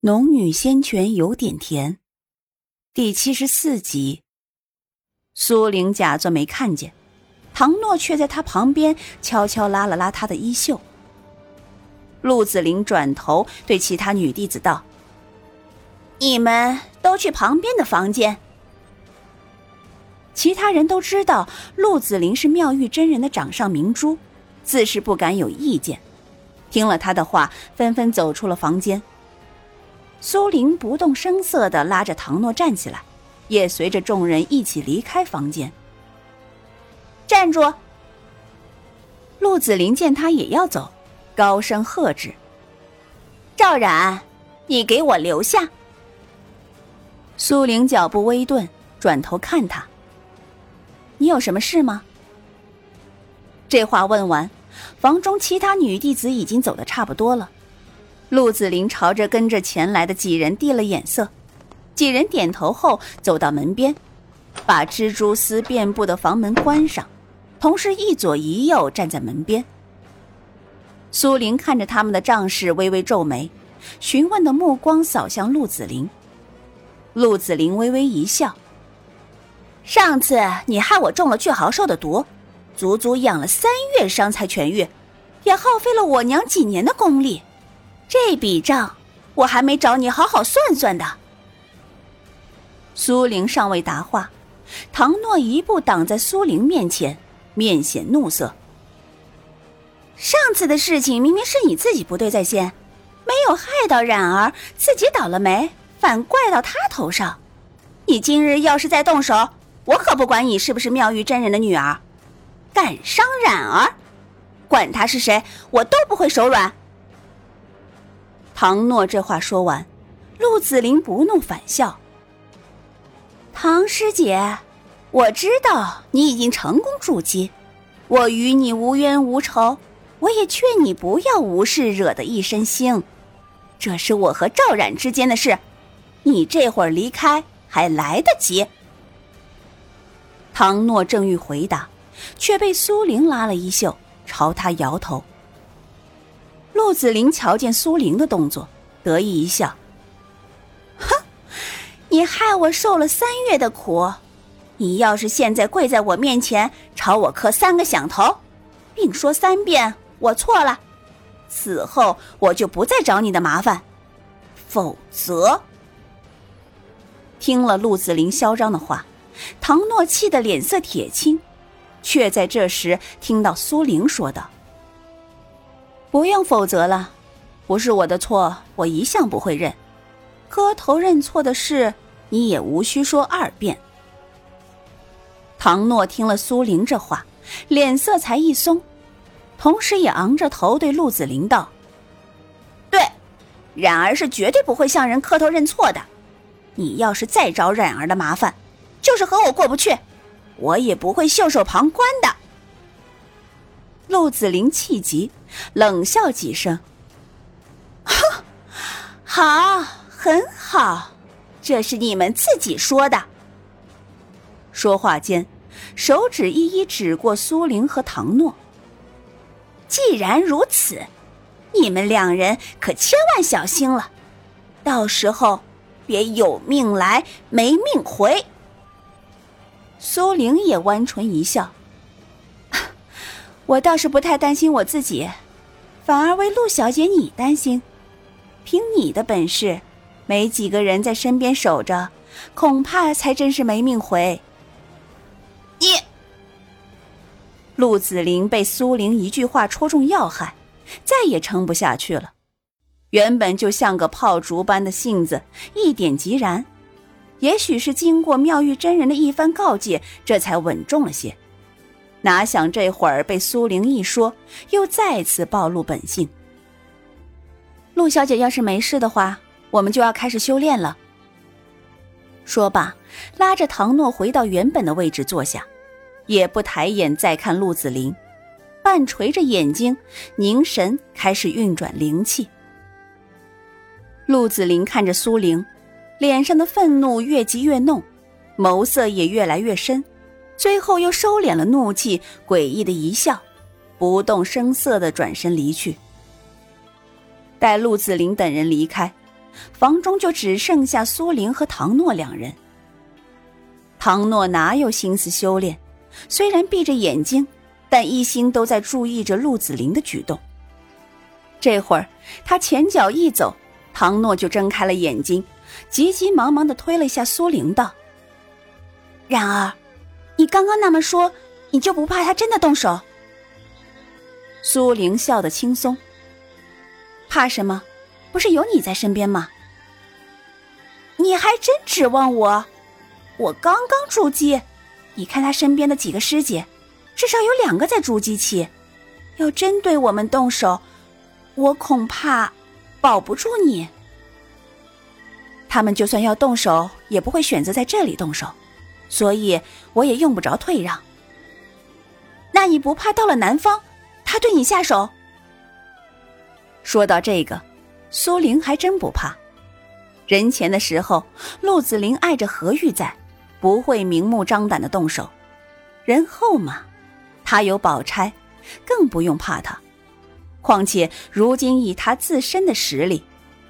农女仙泉有点甜，第七十四集。苏玲假作没看见，唐诺却在她旁边悄悄拉了拉她的衣袖。陆子霖转头对其他女弟子道：“你们都去旁边的房间。”其他人都知道陆子霖是妙玉真人的掌上明珠，自是不敢有意见。听了他的话，纷纷走出了房间。苏玲不动声色的拉着唐诺站起来，也随着众人一起离开房间。站住！陆子霖见他也要走，高声喝止：“赵冉，你给我留下！”苏玲脚步微顿，转头看他：“你有什么事吗？”这话问完，房中其他女弟子已经走的差不多了。陆子霖朝着跟着前来的几人递了眼色，几人点头后走到门边，把蜘蛛丝遍布的房门关上，同时一左一右站在门边。苏玲看着他们的仗势，微微皱眉，询问的目光扫向陆子霖。陆子霖微微一笑：“上次你害我中了巨豪兽的毒，足足养了三月伤才痊愈，也耗费了我娘几年的功力。”这笔账我还没找你好好算算的。苏玲尚未答话，唐诺一步挡在苏玲面前，面显怒色。上次的事情明明是你自己不对在先，没有害到冉儿，自己倒了霉，反怪到他头上。你今日要是再动手，我可不管你是不是妙玉真人的女儿，敢伤冉儿，管他是谁，我都不会手软。唐诺这话说完，陆子霖不怒反笑：“唐师姐，我知道你已经成功筑基，我与你无冤无仇，我也劝你不要无事惹得一身腥。这是我和赵冉之间的事，你这会儿离开还来得及。”唐诺正欲回答，却被苏玲拉了衣袖，朝他摇头。陆子霖瞧见苏玲的动作，得意一笑：“哼，你害我受了三月的苦，你要是现在跪在我面前，朝我磕三个响头，并说三遍我错了，此后我就不再找你的麻烦。否则……”听了陆子霖嚣张的话，唐诺气得脸色铁青，却在这时听到苏玲说道。不用否则了，不是我的错，我一向不会认。磕头认错的事，你也无需说二遍。唐诺听了苏玲这话，脸色才一松，同时也昂着头对陆子霖道：“对，冉儿是绝对不会向人磕头认错的。你要是再找冉儿的麻烦，就是和我过不去，我也不会袖手旁观的。”陆子霖气急，冷笑几声：“哼，好，很好，这是你们自己说的。”说话间，手指一一指过苏玲和唐诺。既然如此，你们两人可千万小心了，到时候别有命来没命回。苏玲也弯唇一笑。我倒是不太担心我自己，反而为陆小姐你担心。凭你的本事，没几个人在身边守着，恐怕才真是没命回。你，陆子霖被苏玲一句话戳中要害，再也撑不下去了。原本就像个炮竹般的性子，一点即燃。也许是经过妙玉真人的一番告诫，这才稳重了些。哪想这会儿被苏玲一说，又再次暴露本性。陆小姐要是没事的话，我们就要开始修炼了。说罢，拉着唐诺回到原本的位置坐下，也不抬眼再看陆子霖，半垂着眼睛凝神开始运转灵气。陆子霖看着苏玲，脸上的愤怒越积越浓，眸色也越来越深。最后又收敛了怒气，诡异的一笑，不动声色的转身离去。待陆子霖等人离开，房中就只剩下苏玲和唐诺两人。唐诺哪有心思修炼？虽然闭着眼睛，但一心都在注意着陆子霖的举动。这会儿，他前脚一走，唐诺就睁开了眼睛，急急忙忙的推了一下苏玲，道：“然而，你刚刚那么说，你就不怕他真的动手？”苏玲笑得轻松：“怕什么？不是有你在身边吗？你还真指望我？我刚刚筑基，你看他身边的几个师姐，至少有两个在筑基期，要真对我们动手。”我恐怕保不住你。他们就算要动手，也不会选择在这里动手，所以我也用不着退让。那你不怕到了南方，他对你下手？说到这个，苏玲还真不怕。人前的时候，陆子霖碍着何玉在，不会明目张胆的动手；人后嘛，他有宝钗，更不用怕他。况且如今以他自身的实力，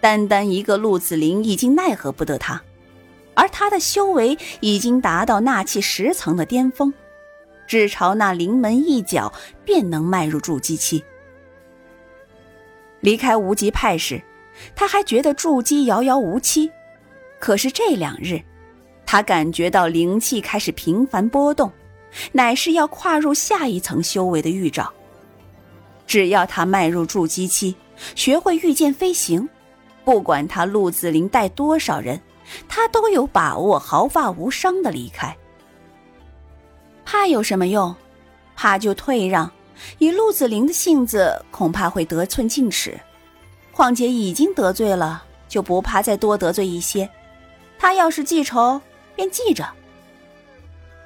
单单一个陆子霖已经奈何不得他，而他的修为已经达到纳气十层的巅峰，只朝那临门一脚便能迈入筑基期。离开无极派时，他还觉得筑基遥遥无期，可是这两日，他感觉到灵气开始频繁波动，乃是要跨入下一层修为的预兆。只要他迈入筑基期，学会御剑飞行，不管他陆子霖带多少人，他都有把握毫发无伤的离开。怕有什么用？怕就退让。以陆子霖的性子，恐怕会得寸进尺。况且已经得罪了，就不怕再多得罪一些。他要是记仇，便记着。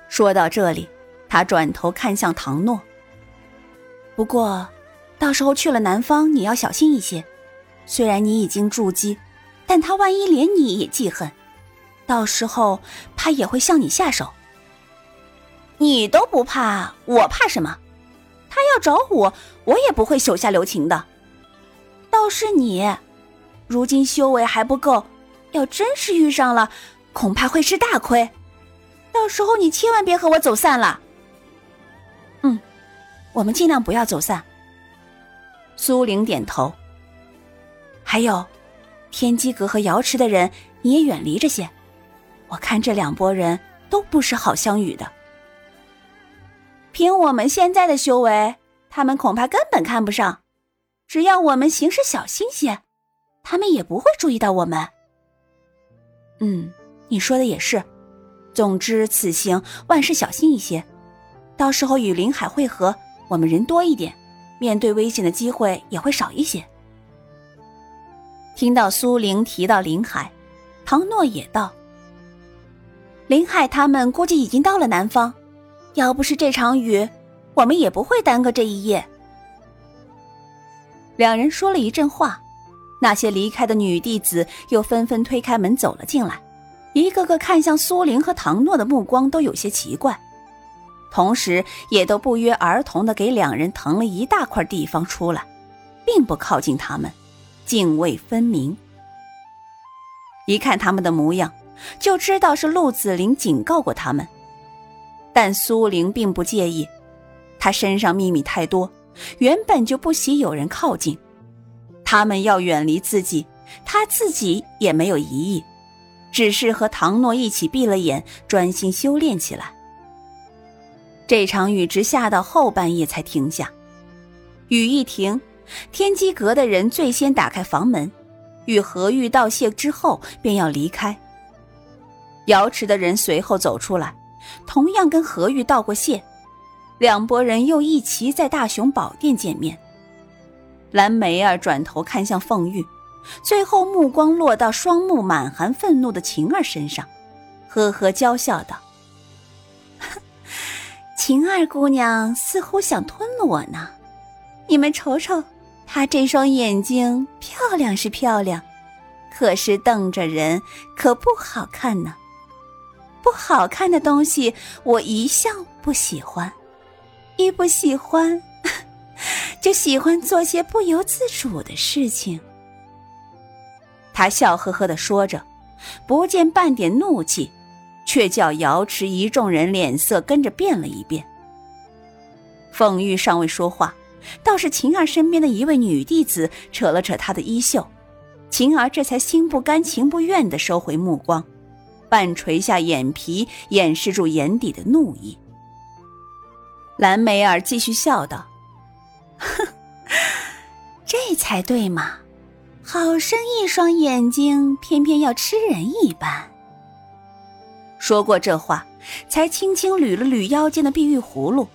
说到这里，他转头看向唐诺。不过。到时候去了南方，你要小心一些。虽然你已经筑基，但他万一连你也记恨，到时候怕也会向你下手。你都不怕，我怕什么？他要找我，我也不会手下留情的。倒是你，如今修为还不够，要真是遇上了，恐怕会吃大亏。到时候你千万别和我走散了。嗯，我们尽量不要走散。苏玲点头。还有，天机阁和瑶池的人，你也远离着些。我看这两拨人都不是好相与的。凭我们现在的修为，他们恐怕根本看不上。只要我们行事小心些，他们也不会注意到我们。嗯，你说的也是。总之，此行万事小心一些。到时候与林海会合，我们人多一点。面对危险的机会也会少一些。听到苏玲提到林海，唐诺也道：“林海他们估计已经到了南方，要不是这场雨，我们也不会耽搁这一夜。”两人说了一阵话，那些离开的女弟子又纷纷推开门走了进来，一个个看向苏玲和唐诺的目光都有些奇怪。同时，也都不约而同的给两人腾了一大块地方出来，并不靠近他们，泾渭分明。一看他们的模样，就知道是陆子霖警告过他们。但苏玲并不介意，他身上秘密太多，原本就不喜有人靠近。他们要远离自己，他自己也没有疑义，只是和唐诺一起闭了眼，专心修炼起来。这场雨直下到后半夜才停下，雨一停，天机阁的人最先打开房门，与何玉道谢之后便要离开。瑶池的人随后走出来，同样跟何玉道过谢，两拨人又一齐在大雄宝殿见面。蓝梅儿转头看向凤玉，最后目光落到双目满含愤怒的晴儿身上，呵呵娇笑道。晴儿姑娘似乎想吞了我呢，你们瞅瞅，她这双眼睛漂亮是漂亮，可是瞪着人可不好看呢。不好看的东西我一向不喜欢，一不喜欢，就喜欢做些不由自主的事情。他笑呵呵的说着，不见半点怒气，却叫瑶池一众人脸色跟着变了一变。凤玉尚未说话，倒是晴儿身边的一位女弟子扯了扯她的衣袖，晴儿这才心不甘情不愿的收回目光，半垂下眼皮掩饰住眼底的怒意。蓝梅儿继续笑道：“哼，这才对嘛，好生一双眼睛，偏偏要吃人一般。”说过这话，才轻轻捋了捋腰间的碧玉葫芦。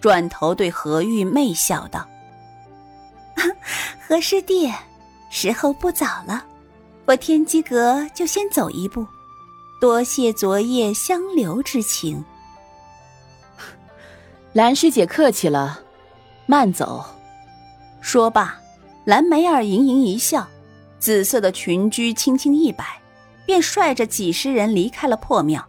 转头对何玉妹笑道：“何师弟，时候不早了，我天机阁就先走一步，多谢昨夜相留之情。”蓝师姐客气了，慢走。说罢，蓝梅儿盈盈一笑，紫色的裙裾轻轻一摆，便率着几十人离开了破庙。